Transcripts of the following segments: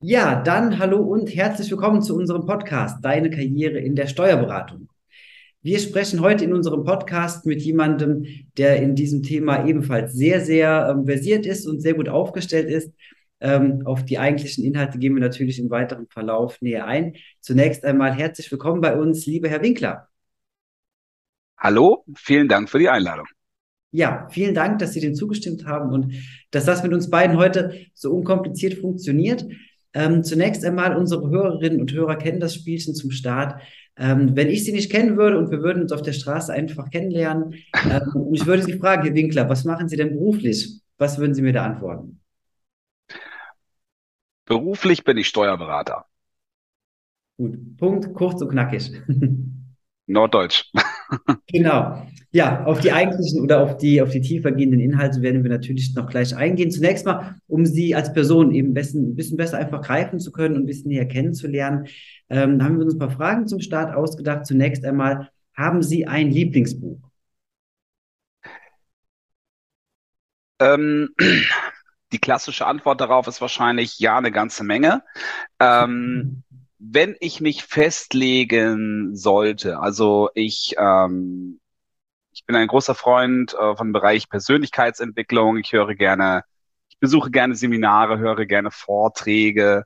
Ja, dann hallo und herzlich willkommen zu unserem Podcast Deine Karriere in der Steuerberatung. Wir sprechen heute in unserem Podcast mit jemandem, der in diesem Thema ebenfalls sehr, sehr ähm, versiert ist und sehr gut aufgestellt ist. Ähm, auf die eigentlichen Inhalte gehen wir natürlich im weiteren Verlauf näher ein. Zunächst einmal herzlich willkommen bei uns, lieber Herr Winkler. Hallo, vielen Dank für die Einladung. Ja, vielen Dank, dass Sie dem zugestimmt haben und dass das mit uns beiden heute so unkompliziert funktioniert. Ähm, zunächst einmal, unsere Hörerinnen und Hörer kennen das Spielchen zum Start. Ähm, wenn ich Sie nicht kennen würde und wir würden uns auf der Straße einfach kennenlernen, ähm, und ich würde Sie fragen, Herr Winkler, was machen Sie denn beruflich? Was würden Sie mir da antworten? Beruflich bin ich Steuerberater. Gut, Punkt, kurz und knackig. Norddeutsch. Genau. Ja, auf die eigentlichen oder auf die, auf die tiefer gehenden Inhalte werden wir natürlich noch gleich eingehen. Zunächst mal, um Sie als Person eben ein bisschen besser einfach greifen zu können und ein bisschen näher kennenzulernen, ähm, haben wir uns ein paar Fragen zum Start ausgedacht. Zunächst einmal, haben Sie ein Lieblingsbuch? Ähm, die klassische Antwort darauf ist wahrscheinlich ja, eine ganze Menge. Ähm, wenn ich mich festlegen sollte, also ich, ähm, ich bin ein großer Freund äh, vom Bereich Persönlichkeitsentwicklung. Ich höre gerne, ich besuche gerne Seminare, höre gerne Vorträge.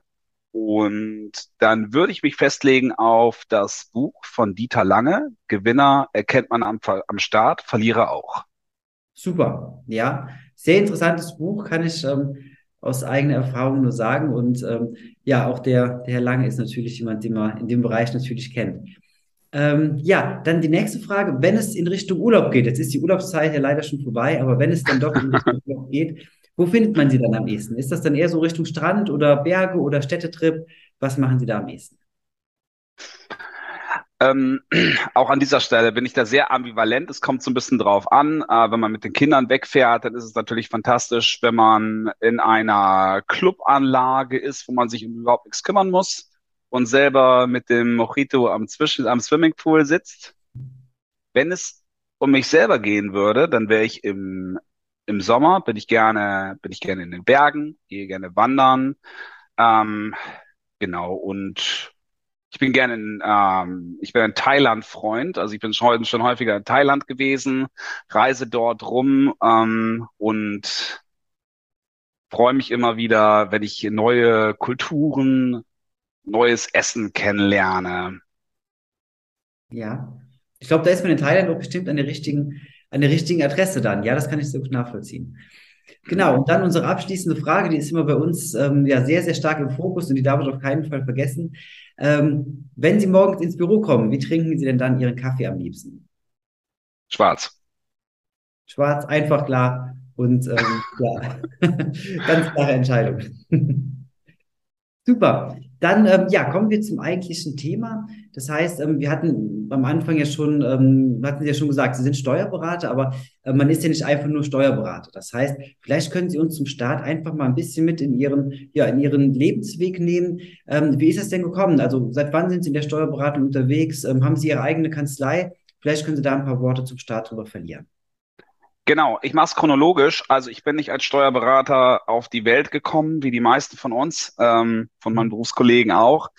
Und dann würde ich mich festlegen auf das Buch von Dieter Lange. Gewinner erkennt man am, am Start, Verlierer auch. Super, ja. Sehr interessantes Buch, kann ich ähm, aus eigener Erfahrung nur sagen. Und ähm, ja, auch der, der Herr Lange ist natürlich jemand, den man in dem Bereich natürlich kennt. Ähm, ja, dann die nächste Frage. Wenn es in Richtung Urlaub geht, jetzt ist die Urlaubszeit ja leider schon vorbei, aber wenn es dann doch in Richtung Urlaub geht, wo findet man sie dann am ehesten? Ist das dann eher so Richtung Strand oder Berge oder Städtetrip? Was machen Sie da am ehesten? Ähm, auch an dieser Stelle bin ich da sehr ambivalent. Es kommt so ein bisschen drauf an. Äh, wenn man mit den Kindern wegfährt, dann ist es natürlich fantastisch, wenn man in einer Clubanlage ist, wo man sich überhaupt nichts kümmern muss und selber mit dem Mojito am, Zwischen am Swimmingpool sitzt. Wenn es um mich selber gehen würde, dann wäre ich im, im Sommer, bin ich gerne, bin ich gerne in den Bergen, gehe gerne wandern. Ähm, genau, und ich bin gerne in, ähm, ich bin ein Thailand-Freund, also ich bin schon, schon häufiger in Thailand gewesen, reise dort rum ähm, und freue mich immer wieder, wenn ich neue Kulturen, neues Essen kennenlerne. Ja, ich glaube, da ist man in Thailand auch bestimmt an der richtigen, an der richtigen Adresse dann. Ja, das kann ich sehr gut nachvollziehen. Genau, und dann unsere abschließende Frage, die ist immer bei uns ähm, ja sehr, sehr stark im Fokus und die darf ich auf keinen Fall vergessen. Ähm, wenn Sie morgens ins Büro kommen, wie trinken Sie denn dann Ihren Kaffee am liebsten? Schwarz. Schwarz, einfach klar und ähm, ja, ganz klare Entscheidung. Super. Dann ähm, ja, kommen wir zum eigentlichen Thema. Das heißt, ähm, wir hatten am Anfang ja schon, ähm, hatten Sie ja schon gesagt, Sie sind Steuerberater, aber äh, man ist ja nicht einfach nur Steuerberater. Das heißt, vielleicht können Sie uns zum Start einfach mal ein bisschen mit in Ihren, ja, in Ihren Lebensweg nehmen. Ähm, wie ist das denn gekommen? Also seit wann sind Sie in der Steuerberatung unterwegs? Ähm, haben Sie Ihre eigene Kanzlei? Vielleicht können Sie da ein paar Worte zum Start drüber verlieren. Genau, ich mache es chronologisch. Also ich bin nicht als Steuerberater auf die Welt gekommen, wie die meisten von uns, ähm, von meinen Berufskollegen auch.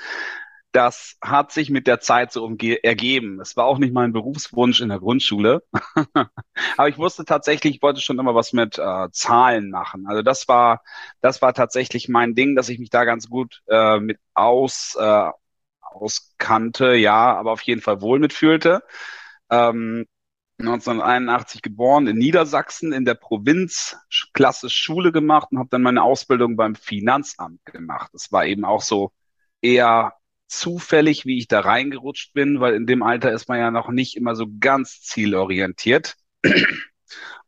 Das hat sich mit der Zeit so ergeben. Es war auch nicht mein Berufswunsch in der Grundschule. Aber ich wusste tatsächlich, ich wollte schon immer was mit äh, Zahlen machen. Also das war, das war tatsächlich mein Ding, dass ich mich da ganz gut äh, mit aus, äh, auskannte, ja, aber auf jeden Fall wohl mitfühlte. Ähm, 1981 geboren, in Niedersachsen in der Provinz klassisch Schule gemacht und habe dann meine Ausbildung beim Finanzamt gemacht. Das war eben auch so eher zufällig, wie ich da reingerutscht bin, weil in dem Alter ist man ja noch nicht immer so ganz zielorientiert.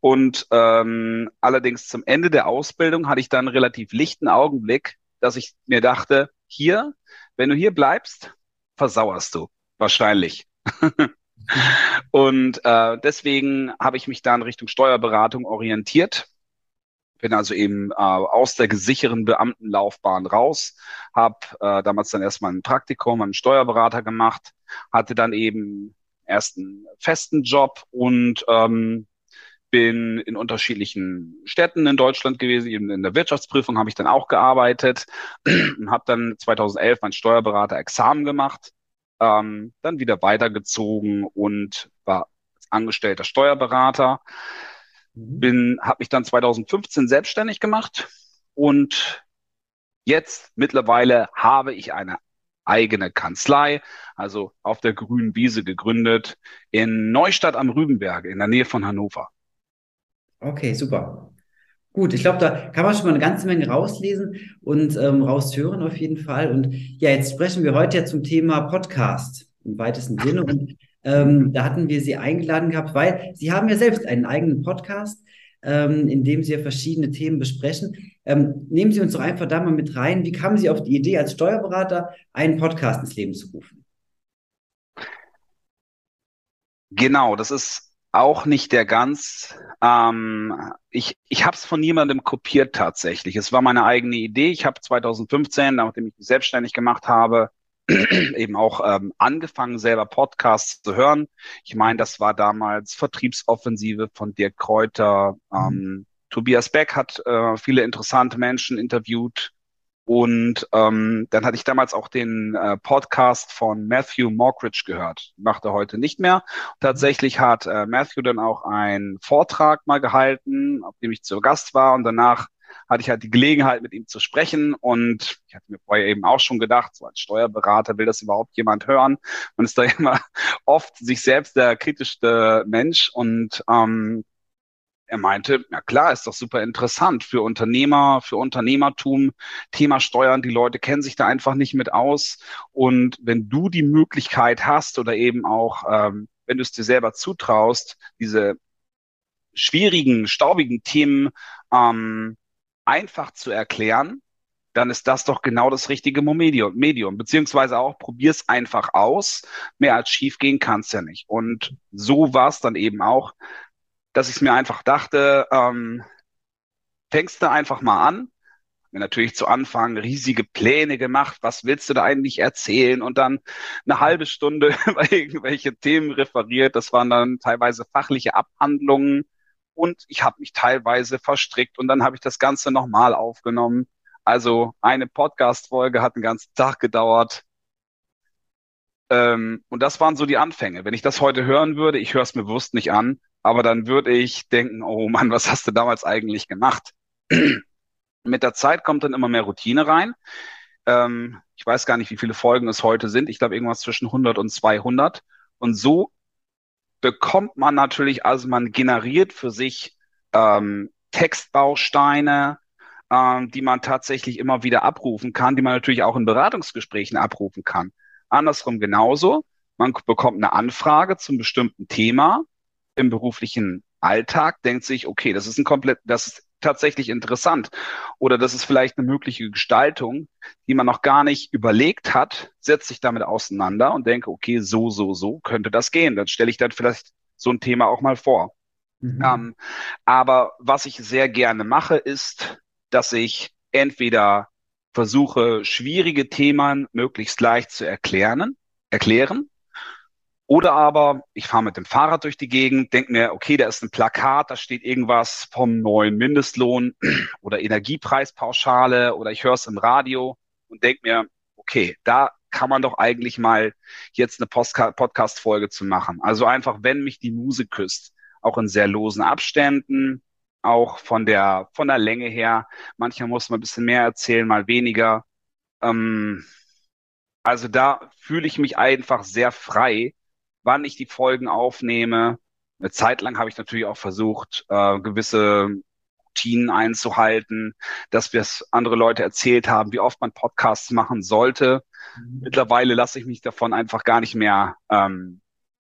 Und ähm, allerdings zum Ende der Ausbildung hatte ich dann einen relativ lichten Augenblick, dass ich mir dachte, hier, wenn du hier bleibst, versauerst du. Wahrscheinlich. Und äh, deswegen habe ich mich dann Richtung Steuerberatung orientiert. Bin also eben äh, aus der gesicherten Beamtenlaufbahn raus, habe äh, damals dann erstmal ein Praktikum, einen Steuerberater gemacht, hatte dann eben erst einen festen Job und ähm, bin in unterschiedlichen Städten in Deutschland gewesen. Eben in der Wirtschaftsprüfung habe ich dann auch gearbeitet und habe dann 2011 mein Steuerberater-Examen gemacht, ähm, dann wieder weitergezogen und war angestellter Steuerberater. Mhm. Bin, habe mich dann 2015 selbstständig gemacht und jetzt mittlerweile habe ich eine eigene Kanzlei, also auf der grünen Wiese gegründet, in Neustadt am Rübenberg, in der Nähe von Hannover. Okay, super. Gut, ich glaube, da kann man schon mal eine ganze Menge rauslesen und ähm, raushören auf jeden Fall. Und ja, jetzt sprechen wir heute ja zum Thema Podcast im weitesten Sinne. Und ähm, da hatten wir Sie eingeladen gehabt, weil Sie haben ja selbst einen eigenen Podcast, ähm, in dem Sie ja verschiedene Themen besprechen. Ähm, nehmen Sie uns doch einfach da mal mit rein. Wie kamen Sie auf die Idee, als Steuerberater einen Podcast ins Leben zu rufen? Genau, das ist auch nicht der ganz. Ähm, ich ich habe es von niemandem kopiert tatsächlich. Es war meine eigene Idee. Ich habe 2015, nachdem ich mich selbstständig gemacht habe, eben auch ähm, angefangen, selber Podcasts zu hören. Ich meine, das war damals Vertriebsoffensive von Dirk Kräuter. Mhm. Ähm, Tobias Beck hat äh, viele interessante Menschen interviewt. Und ähm, dann hatte ich damals auch den äh, Podcast von Matthew Mockridge gehört. Macht er heute nicht mehr. Tatsächlich hat äh, Matthew dann auch einen Vortrag mal gehalten, auf dem ich zu Gast war. Und danach hatte ich halt die Gelegenheit, mit ihm zu sprechen. Und ich hatte mir vorher eben auch schon gedacht, so als Steuerberater will das überhaupt jemand hören. Man ist da immer oft sich selbst der kritischste Mensch. Und ähm, er meinte, ja klar, ist doch super interessant für Unternehmer, für Unternehmertum, Thema Steuern, die Leute kennen sich da einfach nicht mit aus. Und wenn du die Möglichkeit hast oder eben auch, ähm, wenn du es dir selber zutraust, diese schwierigen, staubigen Themen ähm, einfach zu erklären, dann ist das doch genau das richtige Medium, beziehungsweise auch probier's einfach aus. Mehr als schief gehen kann's ja nicht. Und so war es dann eben auch dass ich mir einfach dachte, ähm, fängst du einfach mal an. Mir natürlich zu Anfang riesige Pläne gemacht, was willst du da eigentlich erzählen und dann eine halbe Stunde über irgendwelche Themen referiert. Das waren dann teilweise fachliche Abhandlungen und ich habe mich teilweise verstrickt und dann habe ich das Ganze nochmal aufgenommen. Also eine Podcast-Folge hat einen ganzen Tag gedauert. Ähm, und das waren so die Anfänge. Wenn ich das heute hören würde, ich höre es mir bewusst nicht an, aber dann würde ich denken, oh Mann, was hast du damals eigentlich gemacht? Mit der Zeit kommt dann immer mehr Routine rein. Ähm, ich weiß gar nicht, wie viele Folgen es heute sind. Ich glaube, irgendwas zwischen 100 und 200. Und so bekommt man natürlich, also man generiert für sich ähm, Textbausteine, ähm, die man tatsächlich immer wieder abrufen kann, die man natürlich auch in Beratungsgesprächen abrufen kann. Andersrum genauso. Man bekommt eine Anfrage zum bestimmten Thema im beruflichen Alltag denkt sich, okay, das ist ein komplett, das ist tatsächlich interessant oder das ist vielleicht eine mögliche Gestaltung, die man noch gar nicht überlegt hat, setzt sich damit auseinander und denke, okay, so, so, so könnte das gehen. Dann stelle ich dann vielleicht so ein Thema auch mal vor. Mhm. Ähm, aber was ich sehr gerne mache, ist, dass ich entweder versuche, schwierige Themen möglichst leicht zu erklären, erklären oder aber ich fahre mit dem Fahrrad durch die Gegend, denke mir, okay, da ist ein Plakat, da steht irgendwas vom neuen Mindestlohn oder Energiepreispauschale oder ich höre es im Radio und denke mir, okay, da kann man doch eigentlich mal jetzt eine Podcast-Folge zu machen. Also einfach, wenn mich die Muse küsst, auch in sehr losen Abständen, auch von der, von der Länge her. Manchmal muss man ein bisschen mehr erzählen, mal weniger. Ähm, also da fühle ich mich einfach sehr frei, wann ich die Folgen aufnehme. Eine Zeit lang habe ich natürlich auch versucht, äh, gewisse Routinen einzuhalten, dass wir es andere Leute erzählt haben, wie oft man Podcasts machen sollte. Mhm. Mittlerweile lasse ich mich davon einfach gar nicht mehr ähm,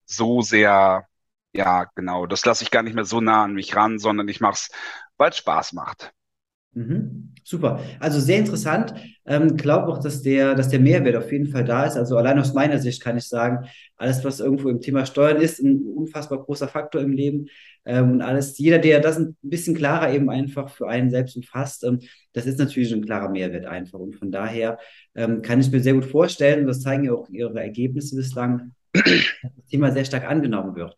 so sehr, ja, genau, das lasse ich gar nicht mehr so nah an mich ran, sondern ich mache es, weil es Spaß macht. Mhm. Super. Also sehr interessant. Ähm, glaube auch, dass der, dass der Mehrwert auf jeden Fall da ist. Also allein aus meiner Sicht kann ich sagen, alles, was irgendwo im Thema Steuern ist, ein unfassbar großer Faktor im Leben. Ähm, und alles, jeder, der das ein bisschen klarer eben einfach für einen selbst umfasst, ähm, das ist natürlich ein klarer Mehrwert einfach. Und von daher ähm, kann ich mir sehr gut vorstellen, und das zeigen ja auch Ihre Ergebnisse bislang, dass das Thema sehr stark angenommen wird.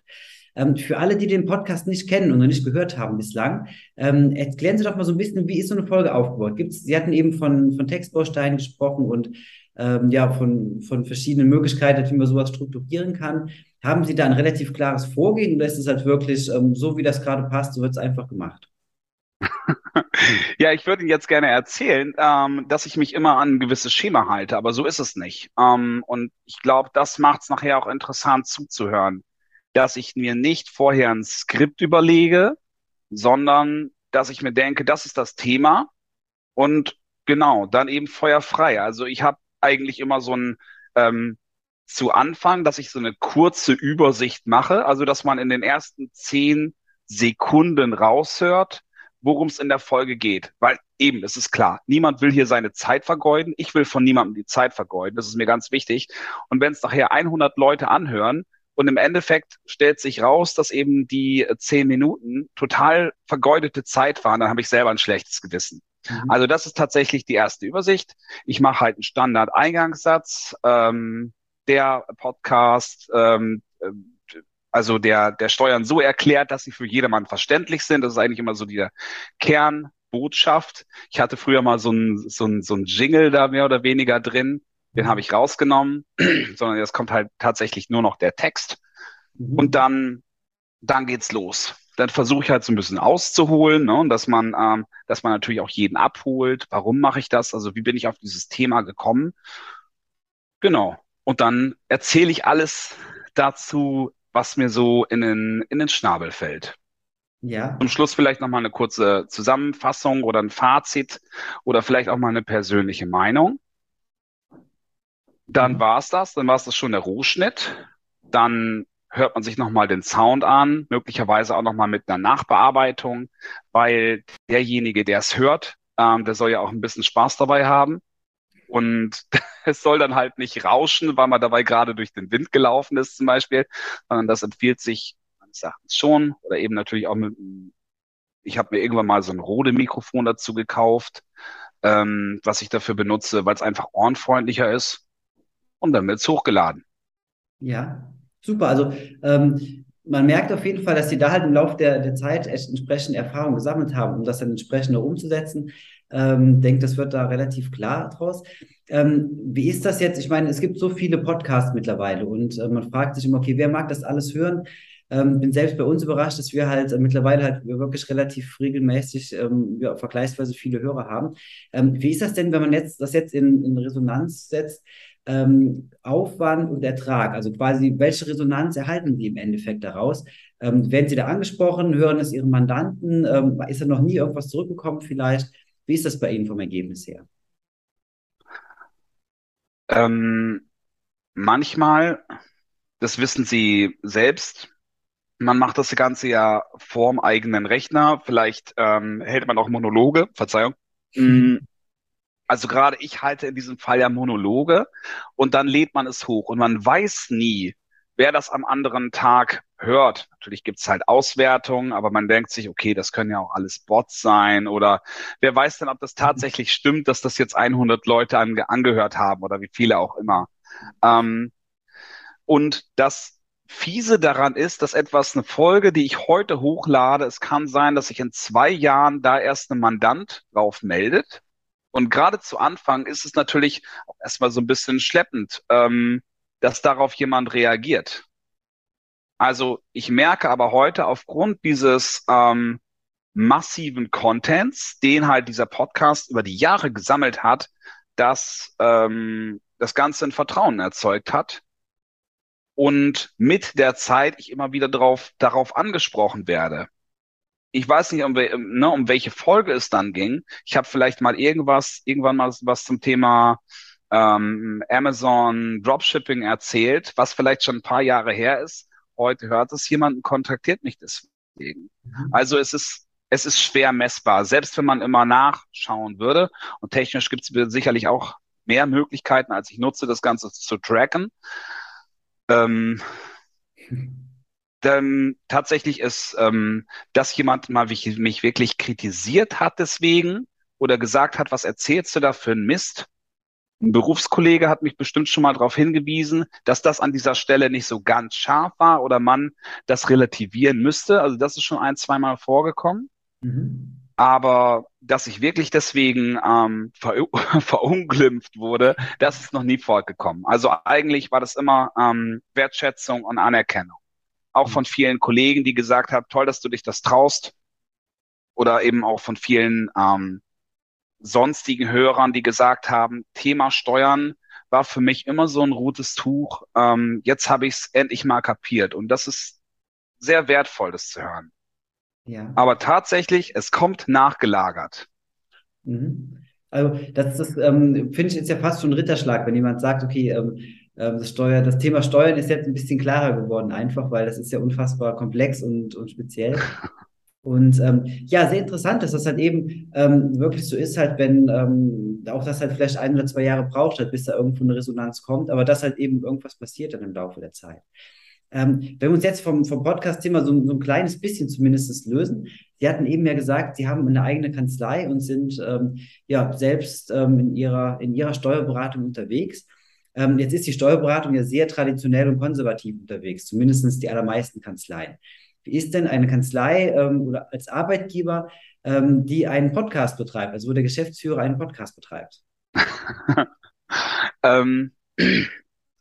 Ähm, für alle, die den Podcast nicht kennen und noch nicht gehört haben bislang, ähm, erklären Sie doch mal so ein bisschen, wie ist so eine Folge aufgebaut? Gibt's, Sie hatten eben von, von Textbausteinen gesprochen und ähm, ja, von, von verschiedenen Möglichkeiten, wie man sowas strukturieren kann. Haben Sie da ein relativ klares Vorgehen oder ist es halt wirklich ähm, so, wie das gerade passt, so wird es einfach gemacht? Ja, ich würde Ihnen jetzt gerne erzählen, ähm, dass ich mich immer an ein gewisses Schema halte, aber so ist es nicht. Ähm, und ich glaube, das macht es nachher auch interessant zuzuhören, dass ich mir nicht vorher ein Skript überlege, sondern dass ich mir denke, das ist das Thema und genau, dann eben feuerfrei. Also ich habe eigentlich immer so ein ähm, zu Anfang, dass ich so eine kurze Übersicht mache, also dass man in den ersten zehn Sekunden raushört, worum es in der Folge geht. Weil eben, es ist klar, niemand will hier seine Zeit vergeuden. Ich will von niemandem die Zeit vergeuden. Das ist mir ganz wichtig. Und wenn es nachher 100 Leute anhören und im Endeffekt stellt sich raus, dass eben die zehn Minuten total vergeudete Zeit waren, dann habe ich selber ein schlechtes Gewissen. Mhm. Also das ist tatsächlich die erste Übersicht. Ich mache halt einen Standard-Eingangssatz. Ähm, der Podcast, ähm, also der, der Steuern so erklärt, dass sie für jedermann verständlich sind. Das ist eigentlich immer so die Kernbotschaft. Ich hatte früher mal so ein, so ein, so ein Jingle da mehr oder weniger drin. Den habe ich rausgenommen, sondern jetzt kommt halt tatsächlich nur noch der Text. Mhm. Und dann, dann geht's los. Dann versuche ich halt so ein bisschen auszuholen, ne, und dass man, ähm, dass man natürlich auch jeden abholt. Warum mache ich das? Also wie bin ich auf dieses Thema gekommen? Genau. Und dann erzähle ich alles dazu, was mir so in den, in den Schnabel fällt. Ja. Zum Schluss vielleicht nochmal eine kurze Zusammenfassung oder ein Fazit oder vielleicht auch mal eine persönliche Meinung. Dann mhm. war es das, dann war es das schon der Rohschnitt. Dann hört man sich nochmal den Sound an, möglicherweise auch nochmal mit einer Nachbearbeitung, weil derjenige, der es hört, ähm, der soll ja auch ein bisschen Spaß dabei haben. Und es soll dann halt nicht rauschen, weil man dabei gerade durch den Wind gelaufen ist zum Beispiel, sondern das empfiehlt sich meines Erachtens schon oder eben natürlich auch mit, ich habe mir irgendwann mal so ein Rode-Mikrofon dazu gekauft, ähm, was ich dafür benutze, weil es einfach ohrenfreundlicher ist und dann wird es hochgeladen. Ja, super. Also ähm, man merkt auf jeden Fall, dass sie da halt im Laufe der, der Zeit entsprechend Erfahrung gesammelt haben, um das dann entsprechend umzusetzen. Ähm, denke, das wird da relativ klar draus. Ähm, wie ist das jetzt? Ich meine, es gibt so viele Podcasts mittlerweile und äh, man fragt sich immer, okay, wer mag das alles hören? Ähm, bin selbst bei uns überrascht, dass wir halt äh, mittlerweile halt wirklich relativ regelmäßig ähm, ja, vergleichsweise viele Hörer haben. Ähm, wie ist das denn, wenn man jetzt das jetzt in, in Resonanz setzt? Ähm, Aufwand und Ertrag, also quasi, welche Resonanz erhalten Sie im Endeffekt daraus? Ähm, werden Sie da angesprochen? Hören es Ihren Mandanten? Ähm, ist da noch nie irgendwas zurückgekommen vielleicht? Wie ist das bei Ihnen vom Ergebnis her? Ähm, manchmal, das wissen Sie selbst, man macht das Ganze ja vorm eigenen Rechner. Vielleicht ähm, hält man auch Monologe, Verzeihung. Mhm. Also gerade ich halte in diesem Fall ja Monologe und dann lädt man es hoch und man weiß nie, wer das am anderen Tag hört. Natürlich gibt's halt Auswertungen, aber man denkt sich, okay, das können ja auch alles Bots sein oder wer weiß denn, ob das tatsächlich stimmt, dass das jetzt 100 Leute ange angehört haben oder wie viele auch immer. Ähm, und das Fiese daran ist, dass etwas, eine Folge, die ich heute hochlade, es kann sein, dass sich in zwei Jahren da erst ein Mandant drauf meldet. Und gerade zu Anfang ist es natürlich erstmal so ein bisschen schleppend. Ähm, dass darauf jemand reagiert. Also ich merke aber heute aufgrund dieses ähm, massiven Contents, den halt dieser Podcast über die Jahre gesammelt hat, dass ähm, das Ganze ein Vertrauen erzeugt hat und mit der Zeit ich immer wieder drauf, darauf angesprochen werde. Ich weiß nicht, um, ne, um welche Folge es dann ging. Ich habe vielleicht mal irgendwas, irgendwann mal was zum Thema ähm, Amazon Dropshipping erzählt, was vielleicht schon ein paar Jahre her ist. Heute hört es jemand und kontaktiert mich deswegen. Mhm. Also es ist es ist schwer messbar, selbst wenn man immer nachschauen würde. Und technisch gibt es sicherlich auch mehr Möglichkeiten, als ich nutze, das Ganze zu tracken. Ähm, denn tatsächlich ist, ähm, dass jemand mal mich, mich wirklich kritisiert hat deswegen oder gesagt hat, was erzählst du da für ein Mist, Ein Berufskollege hat mich bestimmt schon mal darauf hingewiesen, dass das an dieser Stelle nicht so ganz scharf war oder man das relativieren müsste. Also das ist schon ein, zweimal vorgekommen. Mhm. Aber dass ich wirklich deswegen ähm, ver verunglimpft wurde, das ist noch nie vorgekommen. Also eigentlich war das immer ähm, Wertschätzung und Anerkennung. Auch von vielen Kollegen, die gesagt haben, toll, dass du dich das traust. Oder eben auch von vielen ähm, sonstigen Hörern, die gesagt haben, Thema Steuern war für mich immer so ein rotes Tuch. Ähm, jetzt habe ich es endlich mal kapiert. Und das ist sehr wertvoll, das zu hören. Ja. Aber tatsächlich, es kommt nachgelagert. Mhm. Also das, das ähm, finde ich ist ja fast schon ein Ritterschlag, wenn jemand sagt, okay, ähm, das, Steuer, das Thema Steuern ist jetzt ein bisschen klarer geworden, einfach weil das ist ja unfassbar komplex und, und speziell. Und ähm, ja, sehr interessant, dass das halt eben ähm, wirklich so ist, halt, wenn ähm, auch das halt vielleicht ein oder zwei Jahre braucht, halt, bis da irgendwo eine Resonanz kommt, aber dass halt eben irgendwas passiert dann im Laufe der Zeit. Ähm, wenn wir uns jetzt vom, vom Podcast-Thema so, so ein kleines bisschen zumindest lösen, Sie hatten eben ja gesagt, Sie haben eine eigene Kanzlei und sind ähm, ja selbst ähm, in, ihrer, in Ihrer Steuerberatung unterwegs. Ähm, jetzt ist die Steuerberatung ja sehr traditionell und konservativ unterwegs, zumindest die allermeisten Kanzleien. Wie ist denn eine Kanzlei ähm, oder als Arbeitgeber, ähm, die einen Podcast betreibt, also wo der Geschäftsführer einen Podcast betreibt? ähm,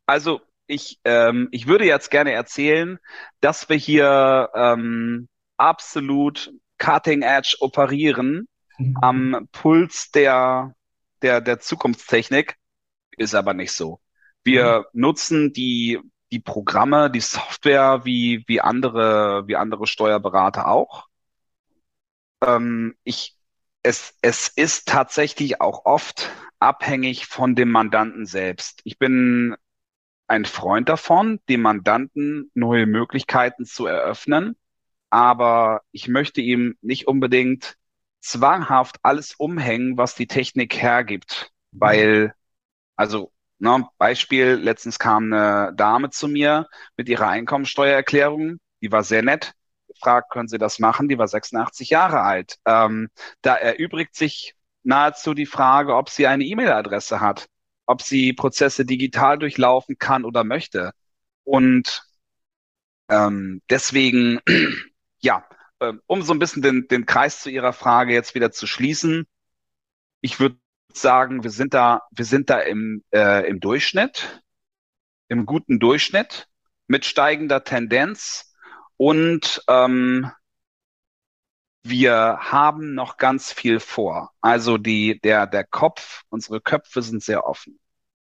also ich, ähm, ich würde jetzt gerne erzählen, dass wir hier ähm, absolut cutting edge operieren mhm. am Puls der, der, der Zukunftstechnik. Ist aber nicht so. Wir mhm. nutzen die die Programme, die Software wie, wie andere, wie andere Steuerberater auch. Ähm, ich, es, es ist tatsächlich auch oft abhängig von dem Mandanten selbst. Ich bin ein Freund davon, dem Mandanten neue Möglichkeiten zu eröffnen, aber ich möchte ihm nicht unbedingt zwanghaft alles umhängen, was die Technik hergibt, weil, also Ne, Beispiel, letztens kam eine Dame zu mir mit ihrer Einkommensteuererklärung, die war sehr nett. Gefragt, können Sie das machen? Die war 86 Jahre alt. Ähm, da erübrigt sich nahezu die Frage, ob sie eine E-Mail-Adresse hat, ob sie Prozesse digital durchlaufen kann oder möchte. Und ähm, deswegen, ja, äh, um so ein bisschen den, den Kreis zu Ihrer Frage jetzt wieder zu schließen, ich würde sagen, wir sind da, wir sind da im, äh, im Durchschnitt, im guten Durchschnitt mit steigender Tendenz und ähm, wir haben noch ganz viel vor. Also die, der, der Kopf, unsere Köpfe sind sehr offen.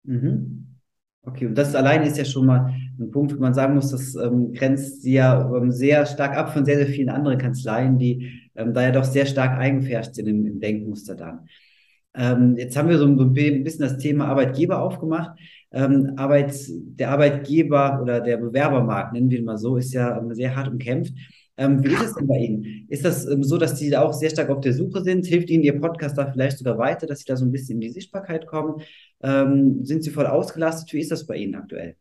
Mhm. Okay, und das alleine ist ja schon mal ein Punkt, wo man sagen muss, das ähm, grenzt sie ja ähm, sehr stark ab von sehr, sehr vielen anderen Kanzleien, die ähm, da ja doch sehr stark eingefärscht sind im, im Denkmuster dann. Ähm, jetzt haben wir so ein bisschen das Thema Arbeitgeber aufgemacht. Ähm, Arbeit, der Arbeitgeber oder der Bewerbermarkt, nennen wir ihn mal so, ist ja ähm, sehr hart umkämpft. Ähm, wie ist es denn bei Ihnen? Ist das ähm, so, dass Sie da auch sehr stark auf der Suche sind? Hilft Ihnen Ihr Podcast da vielleicht sogar weiter, dass Sie da so ein bisschen in die Sichtbarkeit kommen? Ähm, sind Sie voll ausgelastet? Wie ist das bei Ihnen aktuell?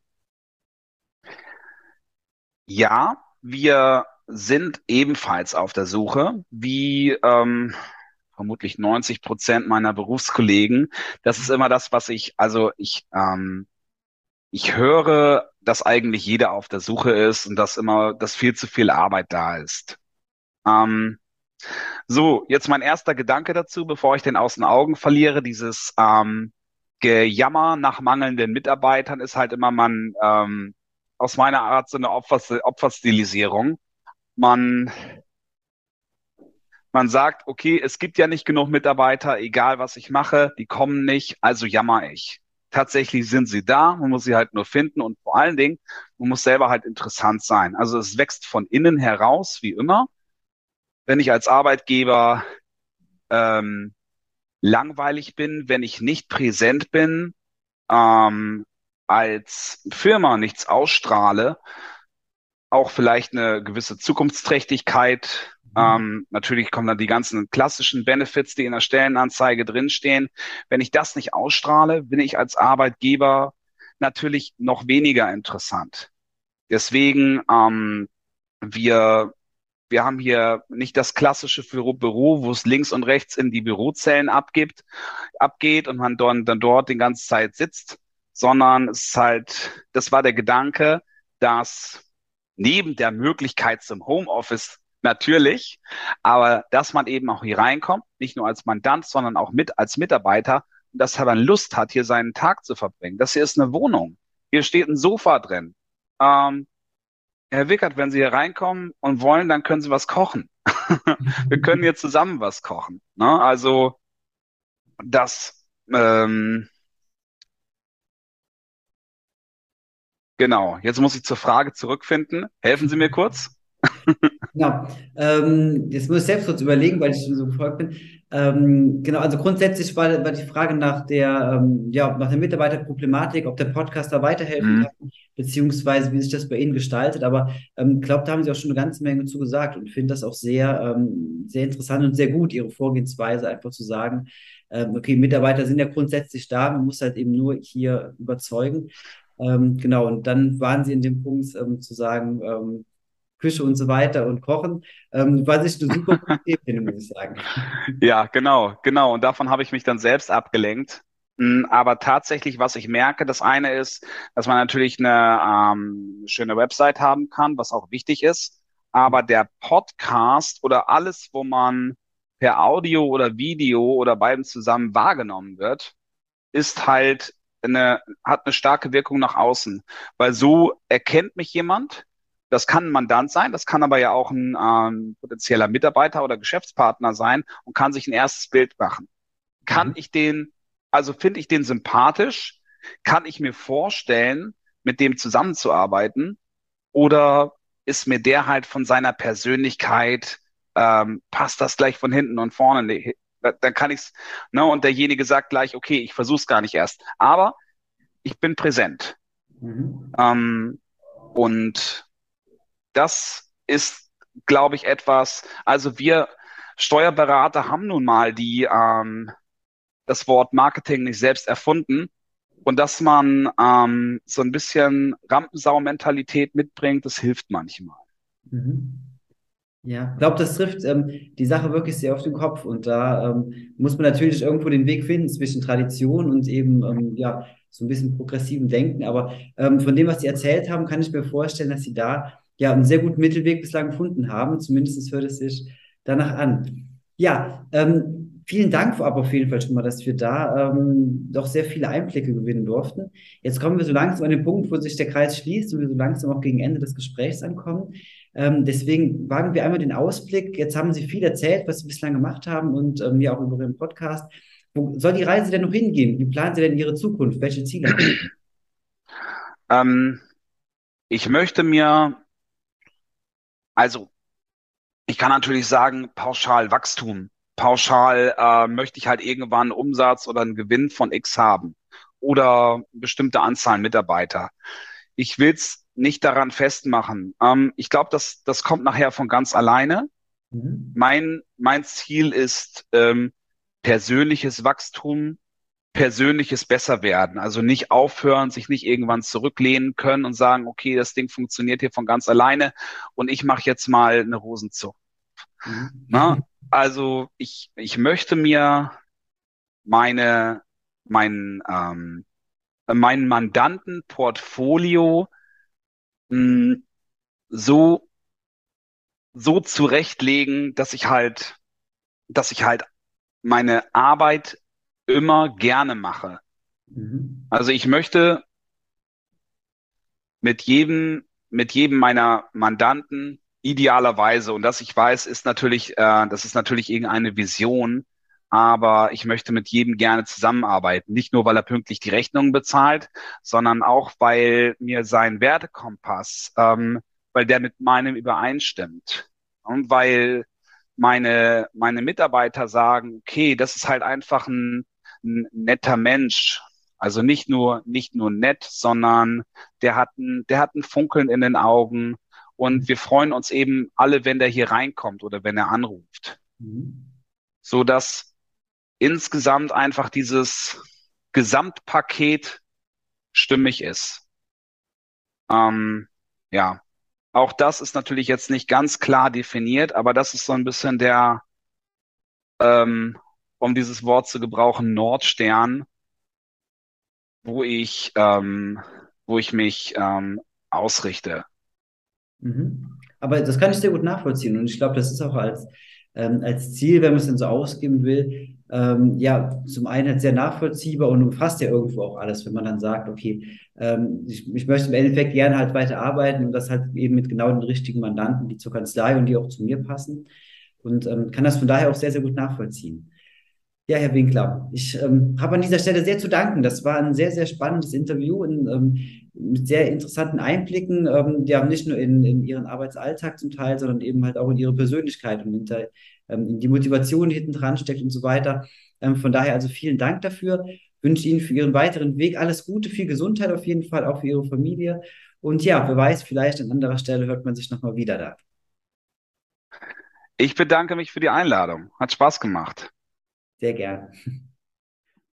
Ja, wir sind ebenfalls auf der Suche. Wie ähm, vermutlich 90 Prozent meiner Berufskollegen. Das ist immer das, was ich, also ich, ähm, ich höre, dass eigentlich jeder auf der Suche ist und dass immer, dass viel zu viel Arbeit da ist. Ähm, so, jetzt mein erster Gedanke dazu, bevor ich den aus den Augen verliere, dieses ähm, Gejammer nach mangelnden Mitarbeitern ist halt immer man ähm, aus meiner Art so eine Opfers Opferstilisierung. Man man sagt, okay, es gibt ja nicht genug Mitarbeiter, egal was ich mache, die kommen nicht, also jammer ich. Tatsächlich sind sie da, man muss sie halt nur finden und vor allen Dingen, man muss selber halt interessant sein. Also es wächst von innen heraus, wie immer. Wenn ich als Arbeitgeber ähm, langweilig bin, wenn ich nicht präsent bin, ähm, als Firma nichts ausstrahle, auch vielleicht eine gewisse Zukunftsträchtigkeit. Ähm, natürlich kommen dann die ganzen klassischen Benefits, die in der Stellenanzeige drinstehen. Wenn ich das nicht ausstrahle, bin ich als Arbeitgeber natürlich noch weniger interessant. Deswegen, ähm, wir wir haben hier nicht das klassische Büro, wo es links und rechts in die Bürozellen abgibt, abgeht und man dann, dann dort die ganze Zeit sitzt, sondern es ist halt, das war der Gedanke, dass neben der Möglichkeit zum Homeoffice natürlich, aber dass man eben auch hier reinkommt, nicht nur als Mandant, sondern auch mit als Mitarbeiter dass man Lust hat, hier seinen Tag zu verbringen. Das hier ist eine Wohnung. Hier steht ein Sofa drin. Ähm, Herr Wickert, wenn Sie hier reinkommen und wollen, dann können Sie was kochen. Wir können hier zusammen was kochen. Ne? Also das, ähm, genau. Jetzt muss ich zur Frage zurückfinden. Helfen Sie mir kurz. Genau. Ähm, jetzt muss ich selbst kurz überlegen, weil ich schon so gefolgt bin. Ähm, genau, also grundsätzlich war, war die Frage nach der, ähm, ja, nach der Mitarbeiterproblematik, ob der Podcast da weiterhelfen mhm. kann, beziehungsweise wie sich das bei Ihnen gestaltet. Aber ich ähm, glaube, da haben Sie auch schon eine ganze Menge zu gesagt und finde das auch sehr, ähm, sehr interessant und sehr gut, Ihre Vorgehensweise einfach zu sagen, ähm, okay, Mitarbeiter sind ja grundsätzlich da, man muss halt eben nur hier überzeugen. Ähm, genau, und dann waren Sie in dem Punkt ähm, zu sagen, ähm, Küche und so weiter und Kochen, ähm, was ich eine super Idee finde, muss ich sagen. Ja, genau, genau. Und davon habe ich mich dann selbst abgelenkt. Hm, aber tatsächlich, was ich merke, das eine ist, dass man natürlich eine ähm, schöne Website haben kann, was auch wichtig ist. Aber der Podcast oder alles, wo man per Audio oder Video oder beiden zusammen wahrgenommen wird, ist halt eine, hat eine starke Wirkung nach außen. Weil so erkennt mich jemand, das kann ein Mandant sein, das kann aber ja auch ein ähm, potenzieller Mitarbeiter oder Geschäftspartner sein und kann sich ein erstes Bild machen. Kann mhm. ich den, also finde ich den sympathisch? Kann ich mir vorstellen, mit dem zusammenzuarbeiten? Oder ist mir der halt von seiner Persönlichkeit, ähm, passt das gleich von hinten und vorne? Dann kann ich's, ne, und derjenige sagt gleich, okay, ich versuch's gar nicht erst. Aber ich bin präsent. Mhm. Ähm, und das ist, glaube ich, etwas, also wir Steuerberater haben nun mal die, ähm, das Wort Marketing nicht selbst erfunden. Und dass man ähm, so ein bisschen Rampensau-Mentalität mitbringt, das hilft manchmal. Mhm. Ja, ich glaube, das trifft ähm, die Sache wirklich sehr auf den Kopf. Und da ähm, muss man natürlich irgendwo den Weg finden zwischen Tradition und eben ähm, ja, so ein bisschen progressiven Denken. Aber ähm, von dem, was Sie erzählt haben, kann ich mir vorstellen, dass Sie da ja einen sehr guten Mittelweg bislang gefunden haben. Zumindest hört es sich danach an. Ja, ähm, vielen Dank vorab auf jeden Fall schon mal, dass wir da ähm, doch sehr viele Einblicke gewinnen durften. Jetzt kommen wir so langsam an den Punkt, wo sich der Kreis schließt und wir so langsam auch gegen Ende des Gesprächs ankommen. Ähm, deswegen wagen wir einmal den Ausblick. Jetzt haben Sie viel erzählt, was Sie bislang gemacht haben und ähm, ja auch über Ihren Podcast. Wo soll die Reise denn noch hingehen? Wie planen Sie denn Ihre Zukunft? Welche Ziele haben Sie? Ähm, ich möchte mir also, ich kann natürlich sagen, pauschal Wachstum. Pauschal äh, möchte ich halt irgendwann einen Umsatz oder einen Gewinn von X haben oder bestimmte Anzahl Mitarbeiter. Ich will es nicht daran festmachen. Ähm, ich glaube, das, das kommt nachher von ganz alleine. Mhm. Mein, mein Ziel ist ähm, persönliches Wachstum, persönliches Besserwerden. Also nicht aufhören, sich nicht irgendwann zurücklehnen können und sagen, okay, das Ding funktioniert hier von ganz alleine und ich mache jetzt mal eine Hosenzucht. Mhm. Na? Also ich, ich möchte mir meine, mein, ähm, mein Mandantenportfolio mh, hm, so, so zurechtlegen, dass ich halt, dass ich halt meine Arbeit immer gerne mache. Mhm. Also ich möchte mit jedem, mit jedem meiner Mandanten idealerweise, und das ich weiß, ist natürlich, äh, das ist natürlich irgendeine Vision, aber ich möchte mit jedem gerne zusammenarbeiten. Nicht nur, weil er pünktlich die Rechnungen bezahlt, sondern auch, weil mir sein Wertekompass, ähm, weil der mit meinem übereinstimmt. Und weil meine, meine Mitarbeiter sagen, okay, das ist halt einfach ein, ein netter Mensch. Also nicht nur, nicht nur nett, sondern der hat ein, der hat ein Funkeln in den Augen. Und wir freuen uns eben alle, wenn der hier reinkommt oder wenn er anruft. Mhm. So dass insgesamt einfach dieses Gesamtpaket stimmig ist. Ähm, ja, auch das ist natürlich jetzt nicht ganz klar definiert, aber das ist so ein bisschen der, ähm, um dieses Wort zu gebrauchen, Nordstern, wo ich, ähm, wo ich mich ähm, ausrichte. Mhm. Aber das kann ich sehr gut nachvollziehen. Und ich glaube, das ist auch als, ähm, als Ziel, wenn man es denn so ausgeben will, ähm, ja, zum einen halt sehr nachvollziehbar und umfasst ja irgendwo auch alles, wenn man dann sagt, okay, ähm, ich, ich möchte im Endeffekt gerne halt weiter arbeiten und das halt eben mit genau den richtigen Mandanten, die zur Kanzlei und die auch zu mir passen. Und ähm, kann das von daher auch sehr, sehr gut nachvollziehen. Ja, Herr Winkler, ich ähm, habe an dieser Stelle sehr zu danken. Das war ein sehr, sehr spannendes Interview in, ähm, mit sehr interessanten Einblicken, ähm, ja, nicht nur in, in Ihren Arbeitsalltag zum Teil, sondern eben halt auch in Ihre Persönlichkeit und hinter, ähm, in die Motivation, die hinten dran steckt und so weiter. Ähm, von daher also vielen Dank dafür. Wünsche Ihnen für Ihren weiteren Weg alles Gute, viel Gesundheit auf jeden Fall, auch für Ihre Familie. Und ja, wer weiß, vielleicht an anderer Stelle hört man sich nochmal wieder da. Ich bedanke mich für die Einladung. Hat Spaß gemacht. Sehr gern.